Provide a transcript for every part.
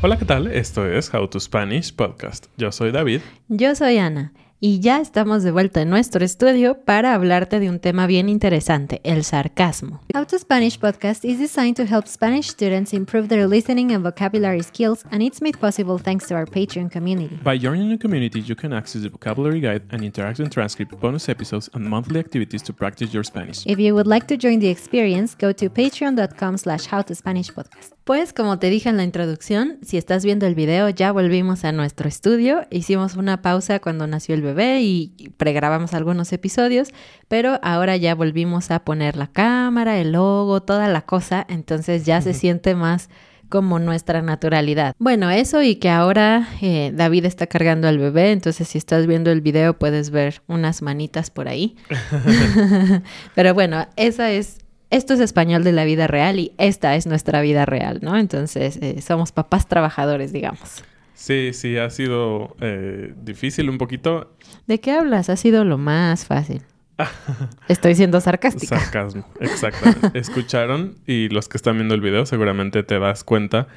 Hola, ¿qué tal? Esto es How to Spanish Podcast. Yo soy David. Yo soy Ana. Y ya estamos de vuelta en nuestro estudio para hablarte de un tema bien interesante, el sarcasmo. How to Spanish podcast is designed to help Spanish students improve their listening and vocabulary skills, and it's made possible thanks to our Patreon community. By joining the community, you can access the vocabulary guide and interactive transcript, bonus episodes, and monthly activities to practice your Spanish. If you would like to join the experience, go to patreon.com slash howtospanishpodcast. Pues como te dije en la introducción, si estás viendo el video, ya volvimos a nuestro estudio. Hicimos una pausa cuando nació el bebé y pregrabamos algunos episodios, pero ahora ya volvimos a poner la cámara, el logo, toda la cosa, entonces ya se siente más como nuestra naturalidad. Bueno, eso y que ahora eh, David está cargando al bebé, entonces si estás viendo el video puedes ver unas manitas por ahí. Pero bueno, esa es esto es español de la vida real y esta es nuestra vida real, ¿no? Entonces, eh, somos papás trabajadores, digamos. Sí, sí, ha sido eh, difícil un poquito. ¿De qué hablas? Ha sido lo más fácil. Estoy siendo sarcástica. Sarcasmo, exactamente. Escucharon y los que están viendo el video seguramente te das cuenta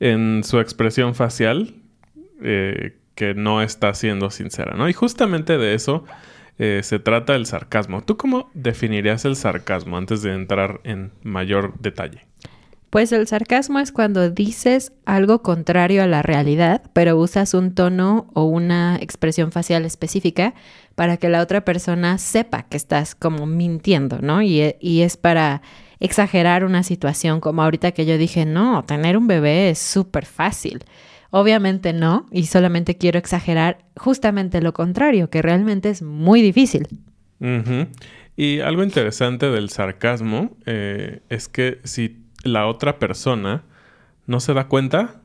en su expresión facial eh, que no está siendo sincera, ¿no? Y justamente de eso eh, se trata el sarcasmo. ¿Tú cómo definirías el sarcasmo antes de entrar en mayor detalle? Pues el sarcasmo es cuando dices algo contrario a la realidad, pero usas un tono o una expresión facial específica para que la otra persona sepa que estás como mintiendo, ¿no? Y, y es para exagerar una situación, como ahorita que yo dije, no, tener un bebé es súper fácil. Obviamente no, y solamente quiero exagerar justamente lo contrario, que realmente es muy difícil. Y algo interesante del sarcasmo eh, es que si la otra persona no se da cuenta,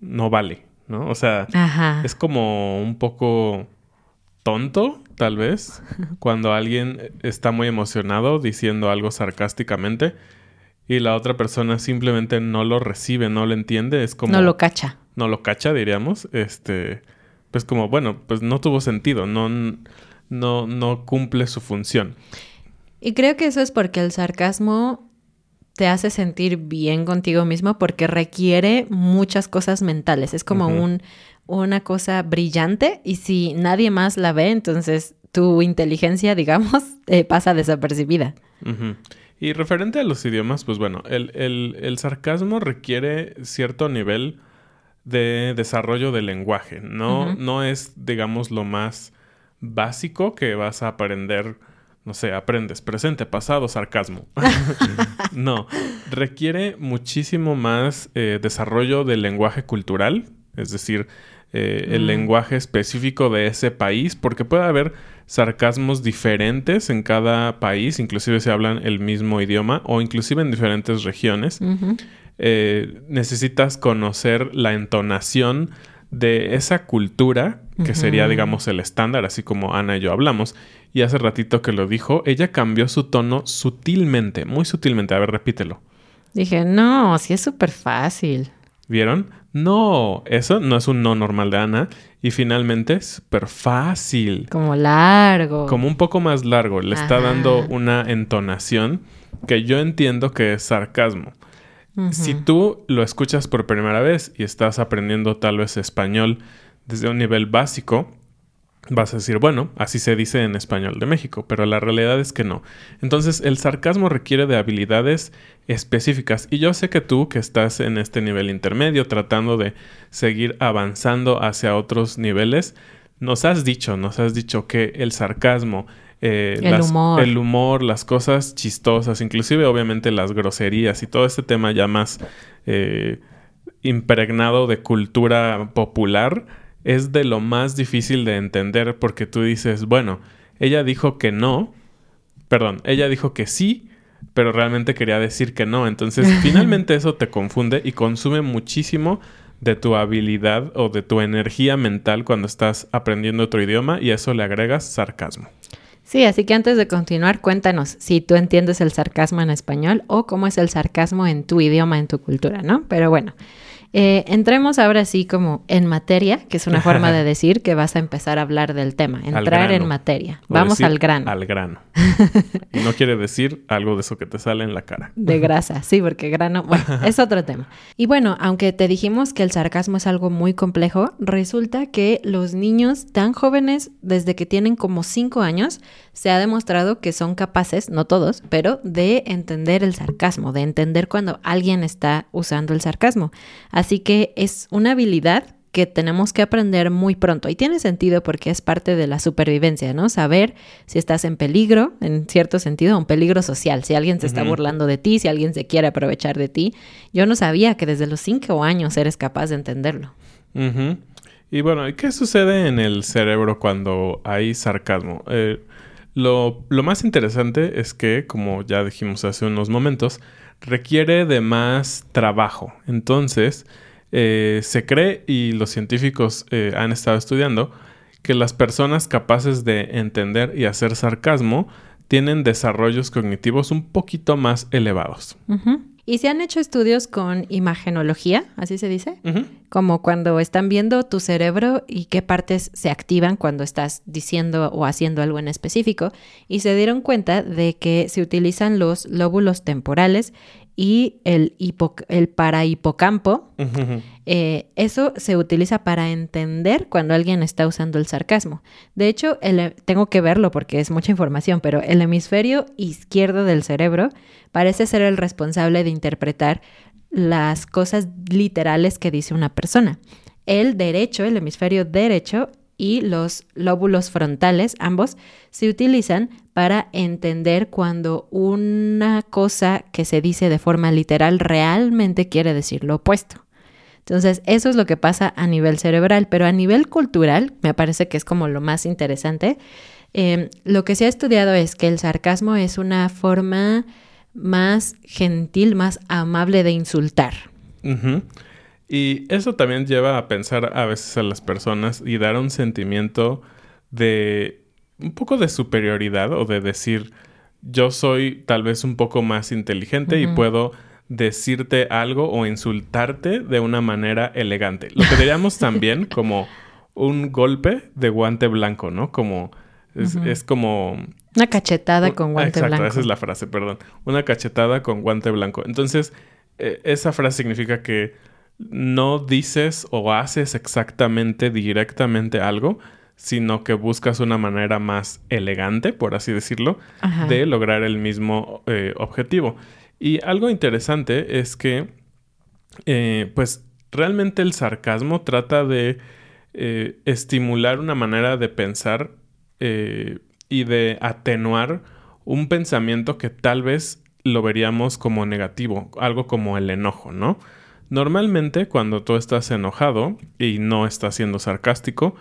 no vale, ¿no? O sea, es como un poco tonto, tal vez, cuando alguien está muy emocionado diciendo algo sarcásticamente y la otra persona simplemente no lo recibe, no lo entiende, es como... No lo cacha no lo cacha, diríamos, este, pues como, bueno, pues no tuvo sentido, no, no, no cumple su función. Y creo que eso es porque el sarcasmo te hace sentir bien contigo mismo porque requiere muchas cosas mentales. Es como un, una cosa brillante y si nadie más la ve, entonces tu inteligencia, digamos, eh, pasa desapercibida. Y referente a los idiomas, pues bueno, el, el, el sarcasmo requiere cierto nivel de desarrollo del lenguaje. No, no es, digamos, lo más básico que vas a aprender, no sé, aprendes presente, pasado, sarcasmo. no, requiere muchísimo más eh, desarrollo del lenguaje cultural, es decir, eh, el mm. lenguaje específico de ese país, porque puede haber sarcasmos diferentes en cada país, inclusive se hablan el mismo idioma o inclusive en diferentes regiones. Eh, necesitas conocer la entonación de esa cultura, que sería, digamos, el estándar, así como Ana y yo hablamos. Y hace ratito que lo dijo, ella cambió su tono sutilmente, muy sutilmente. A ver, repítelo. Dije, no, sí es súper fácil. ¿Vieron? No, eso no es un no normal de Ana. Y finalmente es súper fácil. Como largo. Como un poco más largo. Le está dando una entonación que yo entiendo que es sarcasmo. Si tú lo escuchas por primera vez y estás aprendiendo tal vez español desde un nivel básico, vas a decir, bueno, así se dice en español de México, pero la realidad es que no. Entonces, el sarcasmo requiere de habilidades específicas y yo sé que tú que estás en este nivel intermedio tratando de seguir avanzando hacia otros niveles, nos has dicho, nos has dicho que el sarcasmo, eh, el, humor. el humor, las cosas chistosas, inclusive obviamente las groserías y todo este tema ya más eh, impregnado de cultura popular, es de lo más difícil de entender porque tú dices, bueno, ella dijo que no, perdón, ella dijo que sí, pero realmente quería decir que no. Entonces, finalmente eso te confunde y consume muchísimo de tu habilidad o de tu energía mental cuando estás aprendiendo otro idioma y a eso le agregas sarcasmo. Sí, así que antes de continuar, cuéntanos si tú entiendes el sarcasmo en español o cómo es el sarcasmo en tu idioma, en tu cultura, ¿no? Pero bueno, Eh, entremos ahora sí como en materia, que es una forma de decir que vas a empezar a hablar del tema, entrar en materia. Vamos al grano. Al grano. y no quiere decir algo de eso que te sale en la cara. De grasa, sí, porque grano, bueno, es otro tema. Y bueno, aunque te dijimos que el sarcasmo es algo muy complejo, resulta que los niños tan jóvenes, desde que tienen como 5 años, se ha demostrado que son capaces, no todos, pero de entender el sarcasmo, de entender cuando alguien está usando el sarcasmo. Así que es una habilidad que tenemos que aprender muy pronto. Y tiene sentido porque es parte de la supervivencia, ¿no? Saber si estás en peligro, en cierto sentido, un peligro social, si alguien se está burlando de ti, si alguien se quiere aprovechar de ti. Yo no sabía que desde los cinco años eres capaz de entenderlo. Y bueno, ¿y ¿qué sucede en el cerebro cuando hay sarcasmo? Eh, lo, lo más interesante es que, como ya dijimos hace unos momentos, requiere de más trabajo. Entonces, eh, se cree, y los científicos eh, han estado estudiando, que las personas capaces de entender y hacer sarcasmo tienen desarrollos cognitivos un poquito más elevados. Y se han hecho estudios con imagenología, así se dice, como cuando están viendo tu cerebro y qué partes se activan cuando estás diciendo o haciendo algo en específico, y se dieron cuenta de que se utilizan los lóbulos temporales y el, hipo- el parahipocampo. Eh, eso se utiliza para entender cuando alguien está usando el sarcasmo. De hecho, el- tengo que verlo porque es mucha información, pero el hemisferio izquierdo del cerebro parece ser el responsable de interpretar las cosas literales que dice una persona. El derecho, el hemisferio derecho y los lóbulos frontales, ambos, se utilizan para entender cuando una cosa que se dice de forma literal realmente quiere decir lo opuesto. Entonces, eso es lo que pasa a nivel cerebral, pero a nivel cultural, me parece que es como lo más interesante. eh, lo que se ha estudiado es que el sarcasmo es una forma más gentil, más amable de insultar. Y eso también lleva a pensar a veces a las personas y dar un sentimiento de un poco de superioridad o de decir yo soy tal vez un poco más inteligente y puedo decirte algo o insultarte de una manera elegante. Lo que diríamos también como un golpe de guante blanco, ¿no? Como es, como Una cachetada con guante Exacto, blanco. esa es la frase, perdón. Una cachetada con guante blanco. Entonces, eh, esa frase significa que no dices o haces exactamente directamente algo, sino que buscas una manera más elegante, por así decirlo, Ajá. de lograr el mismo eh, objetivo. Y algo interesante es que, eh, pues, realmente el sarcasmo trata de eh, estimular una manera de pensar y de atenuar un pensamiento que tal vez lo veríamos como negativo, algo como el enojo, ¿no? Normalmente cuando tú estás enojado y no estás siendo sarcástico,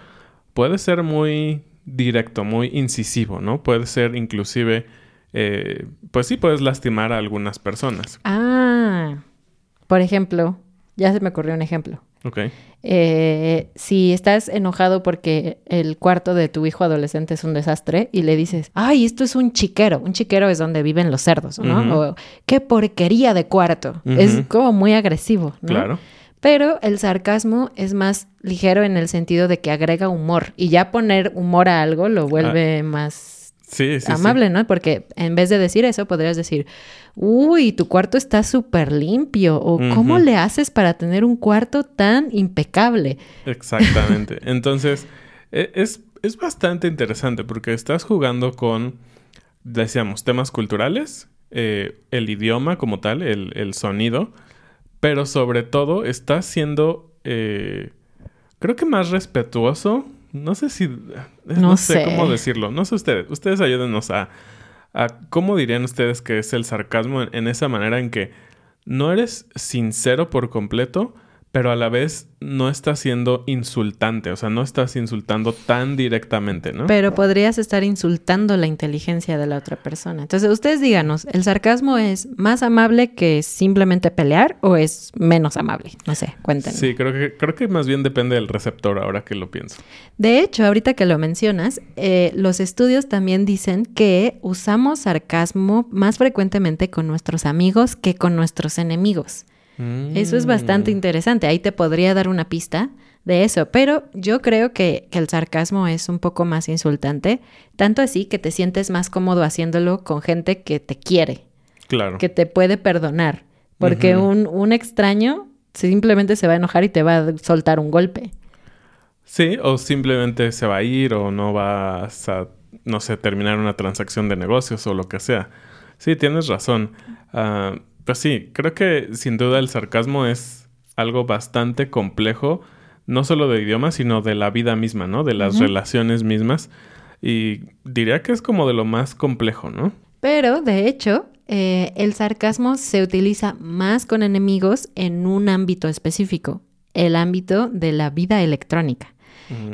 puede ser muy directo, muy incisivo, ¿no? Puede ser inclusive, eh, pues sí, puedes lastimar a algunas personas. Ah, por ejemplo, ya se me ocurrió un ejemplo. Ok. Eh, si estás enojado porque el cuarto de tu hijo adolescente es un desastre y le dices, ay, esto es un chiquero. Un chiquero es donde viven los cerdos, ¿no? O qué porquería de cuarto. Es como muy agresivo, ¿no? Claro. Pero el sarcasmo es más ligero en el sentido de que agrega humor y ya poner humor a algo lo vuelve más Sí, sí, sí. amable, ¿no? Porque en vez de decir eso, podrías decir, uy, tu cuarto está súper limpio, o ¿cómo le haces para tener un cuarto tan impecable? Exactamente. Entonces, e- es, es bastante interesante porque estás jugando con, decíamos, temas culturales, eh, el idioma como tal, el, el sonido, pero sobre todo estás siendo, eh, creo que más respetuoso. No sé si, no, No sé, sé. cómo decirlo. No sé ustedes. Ustedes ayúdenos a, a cómo dirían ustedes que es el sarcasmo en, en esa manera en que no eres sincero por completo, pero a la vez no estás siendo insultante, o sea, no estás insultando tan directamente, ¿no? Pero podrías estar insultando la inteligencia de la otra persona. Entonces, ustedes díganos, ¿el sarcasmo es más amable que simplemente pelear o es menos amable? No sé, cuéntenme. Sí, creo que, creo que más bien depende del receptor ahora que lo pienso. De hecho, ahorita que lo mencionas, eh, los estudios también dicen que usamos sarcasmo más frecuentemente con nuestros amigos que con nuestros enemigos. Eso es bastante Mm. interesante. Ahí te podría dar una pista de eso. Pero yo creo que, que el sarcasmo es un poco más insultante. Tanto así que te sientes más cómodo haciéndolo con gente que te quiere, Claro. que te puede perdonar. Porque un, un extraño simplemente se va a enojar y te va a soltar un golpe. Sí, o simplemente se va a ir o no vas a, no sé, terminar una transacción de negocios o lo que sea. Sí, tienes razón. Ah, pues sí, creo que sin duda el sarcasmo es algo bastante complejo, no solo de idioma, sino de la vida misma, ¿no? De las relaciones mismas. Y diría que es como de lo más complejo, ¿no? Pero, de hecho, eh, el sarcasmo se utiliza más con enemigos en un ámbito específico, el ámbito de la vida electrónica.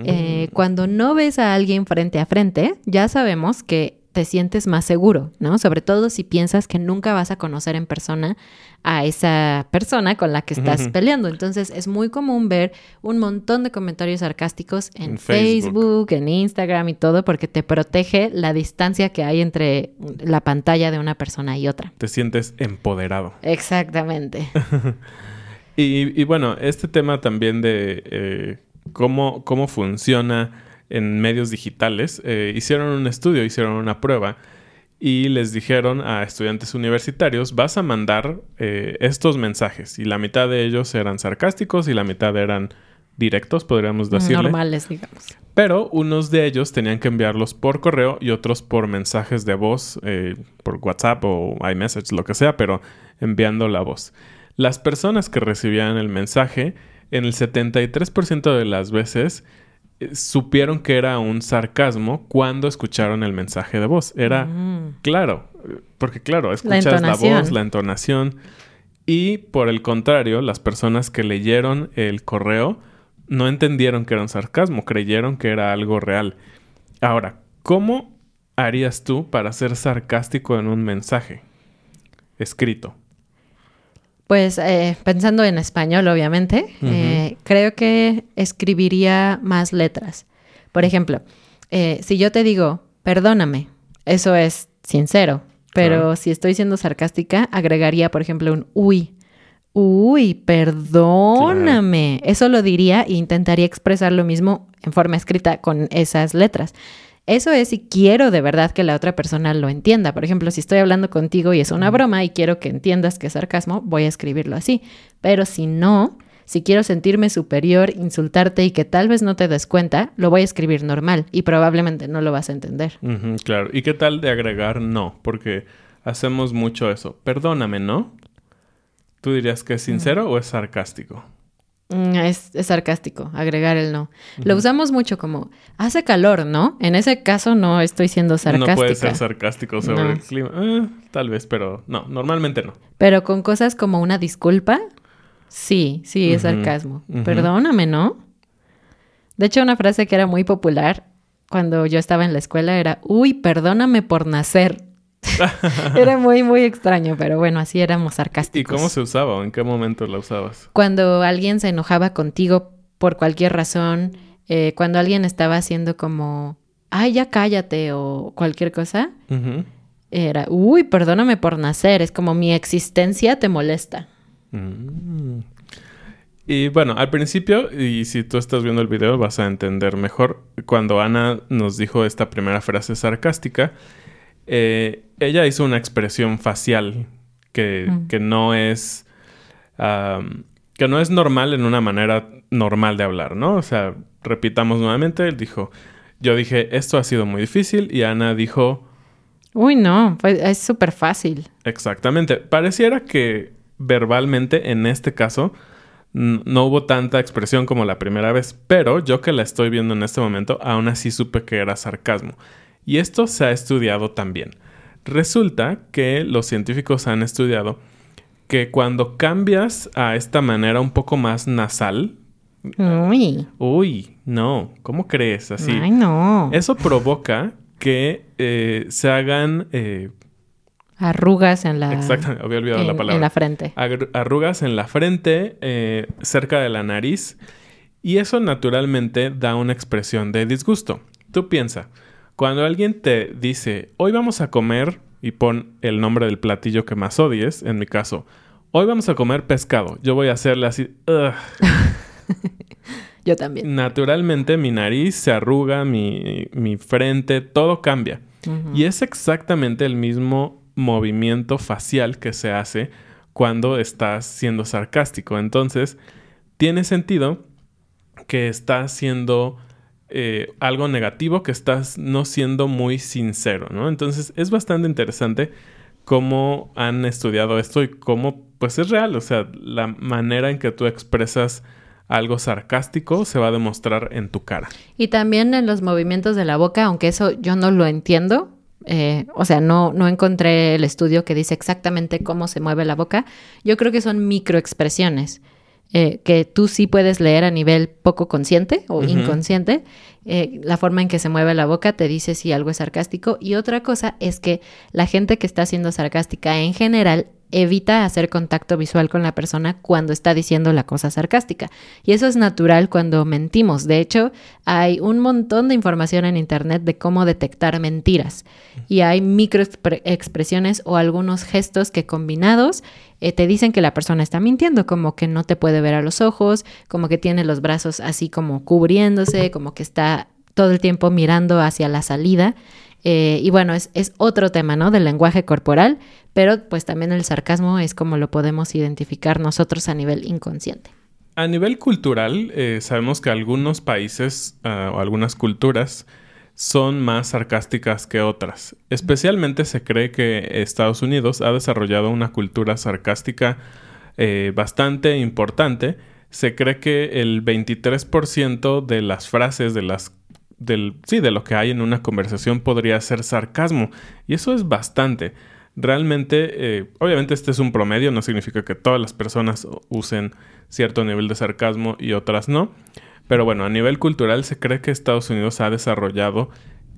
Eh, cuando no ves a alguien frente a frente, ya sabemos que te sientes más seguro, ¿no? Sobre todo si piensas que nunca vas a conocer en persona a esa persona con la que estás peleando. Entonces es muy común ver un montón de comentarios sarcásticos en, En Facebook. Facebook, en Instagram y todo, porque te protege la distancia que hay entre la pantalla de una persona y otra. Te sientes empoderado. Exactamente. Y, y bueno, este tema también de eh, cómo, cómo funciona en medios digitales, eh, hicieron un estudio, hicieron una prueba y les dijeron a estudiantes universitarios, vas a mandar eh, estos mensajes y la mitad de ellos eran sarcásticos y la mitad eran directos, podríamos decirle. Normales, digamos. Pero unos de ellos tenían que enviarlos por correo y otros por mensajes de voz, eh, por WhatsApp o iMessage, lo que sea, pero enviando la voz. Las personas que recibían el mensaje, en el 73% de las veces, supieron que era un sarcasmo cuando escucharon el mensaje de voz. Era Mm. claro, eh, porque claro, escuchas la, voz, la entonación. Y por el contrario, las personas que leyeron el correo no entendieron que era un sarcasmo, creyeron que era algo real. Ahora, ¿cómo harías tú para ser sarcástico en un mensaje escrito? Pues eh, pensando en español, obviamente, eh, creo que escribiría más letras. Por ejemplo, eh, si yo te digo, perdóname, eso es sincero, pero si estoy siendo sarcástica, agregaría, por ejemplo, un uy. Uy, perdóname. Eso lo diría e intentaría expresar lo mismo en forma escrita con esas letras. Eso es si quiero de verdad que la otra persona lo entienda. Por ejemplo, si estoy hablando contigo y es una broma y quiero que entiendas que es sarcasmo, voy a escribirlo así. Pero si no, si quiero sentirme superior, insultarte y que tal vez no te des cuenta, lo voy a escribir normal y probablemente no lo vas a entender. Claro. ¿Y qué tal de agregar no? Porque hacemos mucho eso. Perdóname, ¿no? ¿Tú dirías que es sincero o es sarcástico? Mm, Es, es sarcástico, agregar el no. Lo usamos mucho como, hace calor, ¿no? En ese caso no estoy siendo sarcástica. No puede ser sarcástico sobre No. el clima. Eh, tal vez, pero no, normalmente no. Pero con cosas como una disculpa, sí, sí, es sarcasmo. Perdóname, ¿no? De hecho, una frase que era muy popular cuando yo estaba en la escuela era, uy, perdóname por nacer. era muy, muy extraño, pero bueno, así éramos ¿Y sarcásticos. cómo se usaba o en qué momento la usabas? Cuando alguien se enojaba contigo por cualquier razón, eh, cuando alguien estaba haciendo como, ay, ya cállate o cualquier cosa, era, uy, perdóname por nacer, es como mi existencia te molesta. Mm. Y bueno, al principio, y si tú estás viendo el video vas a entender mejor, cuando Ana nos dijo esta primera frase sarcástica, eh, ella hizo una expresión facial que, Mm. que no es... que no es normal en una manera normal de hablar, ¿no? O sea, repitamos nuevamente, él dijo, yo dije, esto ha sido muy difícil y Ana dijo, Uy, no, pues es súper fácil. Exactamente. Pareciera que verbalmente en este caso no hubo tanta expresión como la primera vez, pero yo que la estoy viendo en este momento, aún así supe que era sarcasmo. Y esto se ha estudiado también. Resulta que los científicos han estudiado que cuando cambias a esta manera un poco más nasal, Uy, uy, no, ¿cómo crees así? ay, no. Eso provoca que eh, se hagan eh, Arrugas en la, Exactamente, había olvidado en, la palabra. en la frente. Arrugas en la frente, eh, cerca de la nariz, y eso naturalmente da una expresión de disgusto. Tú piensa, cuando alguien te dice, hoy vamos a comer, y pon el nombre del platillo que más odies, en mi caso, hoy vamos a comer pescado. Yo voy a hacerle así. Yo también. Naturalmente mi nariz se arruga, mi, mi frente, todo cambia. Y es exactamente el mismo movimiento facial que se hace cuando estás siendo sarcástico. Entonces, tiene sentido que estás siendo eh, algo negativo, que estás no siendo muy sincero, ¿no? Entonces, es bastante interesante cómo han estudiado esto y cómo, pues es real, o sea, la manera en que tú expresas algo sarcástico se va a demostrar en tu cara. Y también en los movimientos de la boca, aunque eso yo no lo entiendo. Eh, o sea, no, no encontré el estudio que dice exactamente cómo se mueve la boca. Yo creo que son microexpresiones eh, que tú sí puedes leer a nivel poco consciente o inconsciente. Eh, la forma en que se mueve la boca te dice si algo es sarcástico. Y otra cosa es que la gente que está siendo sarcástica en general evita hacer contacto visual con la persona cuando está diciendo la cosa sarcástica. Y eso es natural cuando mentimos. De hecho, hay un montón de información en Internet de cómo detectar mentiras. Y hay microexpresiones o algunos gestos que combinados eh, te dicen que la persona está mintiendo, como que no te puede ver a los ojos, como que tiene los brazos así como cubriéndose, como que está todo el tiempo mirando hacia la salida. Eh, y bueno, es, es otro tema, ¿no? Del lenguaje corporal, pero pues también el sarcasmo es como lo podemos identificar nosotros a nivel inconsciente. A nivel cultural, eh, sabemos que algunos países ah, o algunas culturas son más sarcásticas que otras. Especialmente se cree que Estados Unidos ha desarrollado una cultura sarcástica eh, bastante importante. Se cree que el 23% de las frases de las del sí, de lo que hay en una conversación podría ser sarcasmo y eso es bastante. Realmente, eh, obviamente este es un promedio, no significa que todas las personas usen cierto nivel de sarcasmo y otras no. Pero bueno, a nivel cultural se cree que Estados Unidos ha desarrollado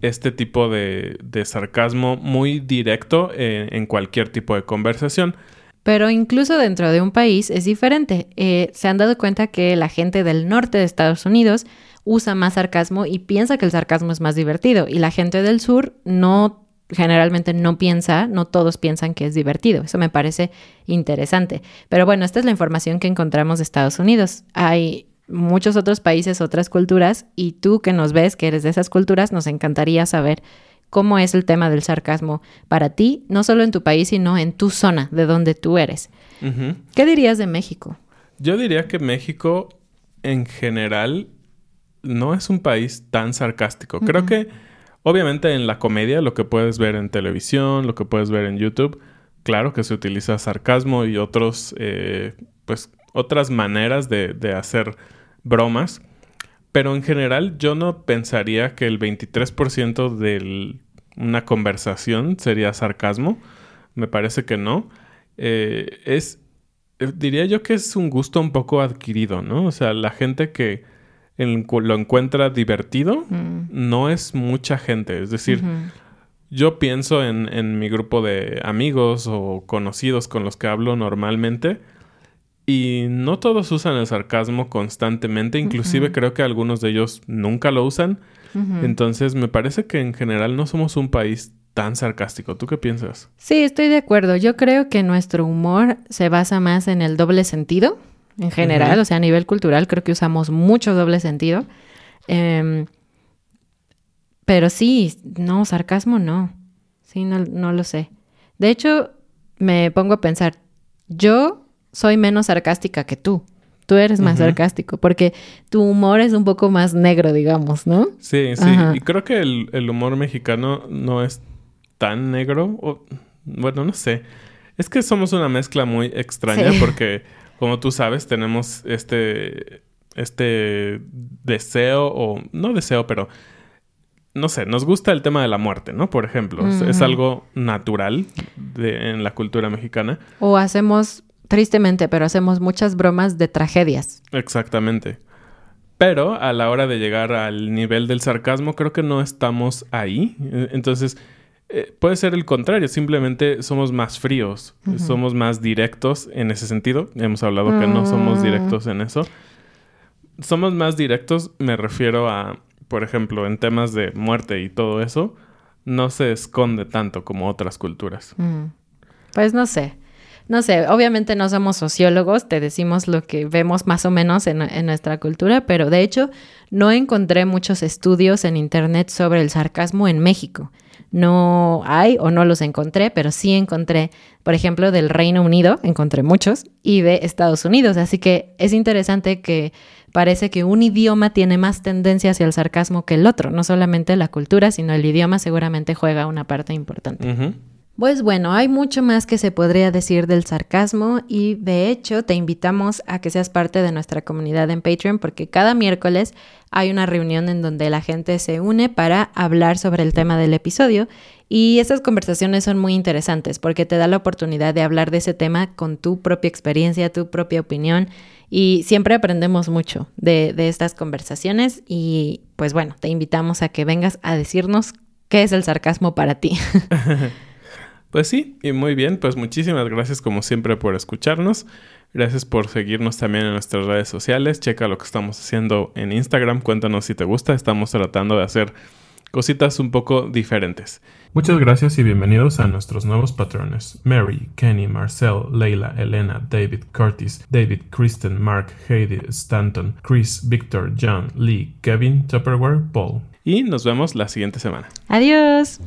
este tipo de, sarcasmo muy directo eh, en cualquier tipo de conversación. Pero incluso dentro de un país es diferente. Eh, se han dado cuenta que la gente del norte de Estados Unidos usa más sarcasmo y piensa que el sarcasmo es más divertido. Y la gente del sur no, generalmente no piensa, no todos piensan que es divertido. Eso me parece interesante. Pero bueno, esta es la información que encontramos de Estados Unidos. Hay muchos otros países, otras culturas, y tú que nos ves, que eres de esas culturas, nos encantaría saber cómo es el tema del sarcasmo para ti, no solo en tu país, sino en tu zona, de donde tú eres. ¿Qué dirías de México? Yo diría que México en general no es un país tan sarcástico. Creo que obviamente en la comedia, lo que puedes ver en televisión, lo que puedes ver en YouTube, claro que se utiliza sarcasmo y otros, eh, pues, otras maneras de, hacer bromas. Pero en general yo no pensaría que el 23% de una conversación sería sarcasmo. Me parece que no. Eh, es, eh, diría yo que es un gusto un poco adquirido, ¿no? O sea, la gente que en- lo encuentra divertido Mm. no es mucha gente. Es decir, yo pienso en, en mi grupo de amigos o conocidos con los que hablo normalmente y no todos usan el sarcasmo constantemente, inclusive creo que algunos de ellos nunca lo usan. Entonces me parece que en general no somos un país tan sarcástico. ¿Tú qué piensas? Sí, estoy de acuerdo. Yo creo que nuestro humor se basa más en el doble sentido, en general, o sea, a nivel cultural creo que usamos mucho doble sentido. Em, pero sí, no, sarcasmo no. Sí, no, no lo sé. De hecho, me pongo a pensar, yo soy menos sarcástica que tú. Tú eres más sarcástico, porque tu humor es un poco más negro, digamos, ¿no? Sí, sí. Ajá. Y creo que el, el humor mexicano no es tan negro. O, bueno, no sé. Es que somos una mezcla muy extraña Sí. porque, como tú sabes, tenemos este, este deseo o no deseo, pero no sé, nos gusta el tema de la muerte, ¿no? Por ejemplo, es, algo natural de- en la cultura mexicana. O hacemos, tristemente, pero hacemos muchas bromas de tragedias. Exactamente. Pero a la hora de llegar al nivel del sarcasmo, creo que no estamos ahí. Eh, Entonces, eh, puede ser el contrario. Simplemente somos más fríos, somos más directos en ese sentido. Hemos hablado que no somos Mm. directos en eso. Somos más directos, me refiero a, por ejemplo, en temas de muerte y todo eso, no se esconde tanto como otras culturas. Mm. Pues no sé. no sé, obviamente no somos sociólogos, te decimos lo que vemos más o menos en, en, nuestra cultura, pero de hecho no encontré muchos estudios en Internet sobre el sarcasmo en México. No hay o no los encontré, pero sí encontré, por ejemplo, del Reino Unido, encontré muchos, y de Estados Unidos. Así que es interesante que parece que un idioma tiene más tendencia hacia el sarcasmo que el otro. No solamente la cultura, sino el idioma seguramente juega una parte importante. Pues bueno, hay mucho más que se podría decir del sarcasmo y de hecho te invitamos a que seas parte de nuestra comunidad en Patreon porque cada miércoles hay una reunión en donde la gente se une para hablar sobre el tema del episodio y estas conversaciones son muy interesantes porque te da la oportunidad de hablar de ese tema con tu propia experiencia, tu propia opinión y siempre aprendemos mucho de estas conversaciones y pues bueno, te invitamos a que vengas a decirnos qué es el sarcasmo para ti. Pues sí, y muy bien, pues muchísimas gracias como siempre por escucharnos. Gracias por seguirnos también en nuestras redes sociales. Checa lo que estamos haciendo en Instagram. Cuéntanos si te gusta. Estamos tratando de hacer cositas un poco diferentes. Muchas gracias y bienvenidos a nuestros nuevos patrones. Mary, Kenny, Marcel, Leila, Elena, David, Curtis, David, Kristen, Mark, Heidi, Stanton, Chris, Victor, John, Lee, Kevin, Tupperware, Paul. Y nos vemos la siguiente semana. Adiós.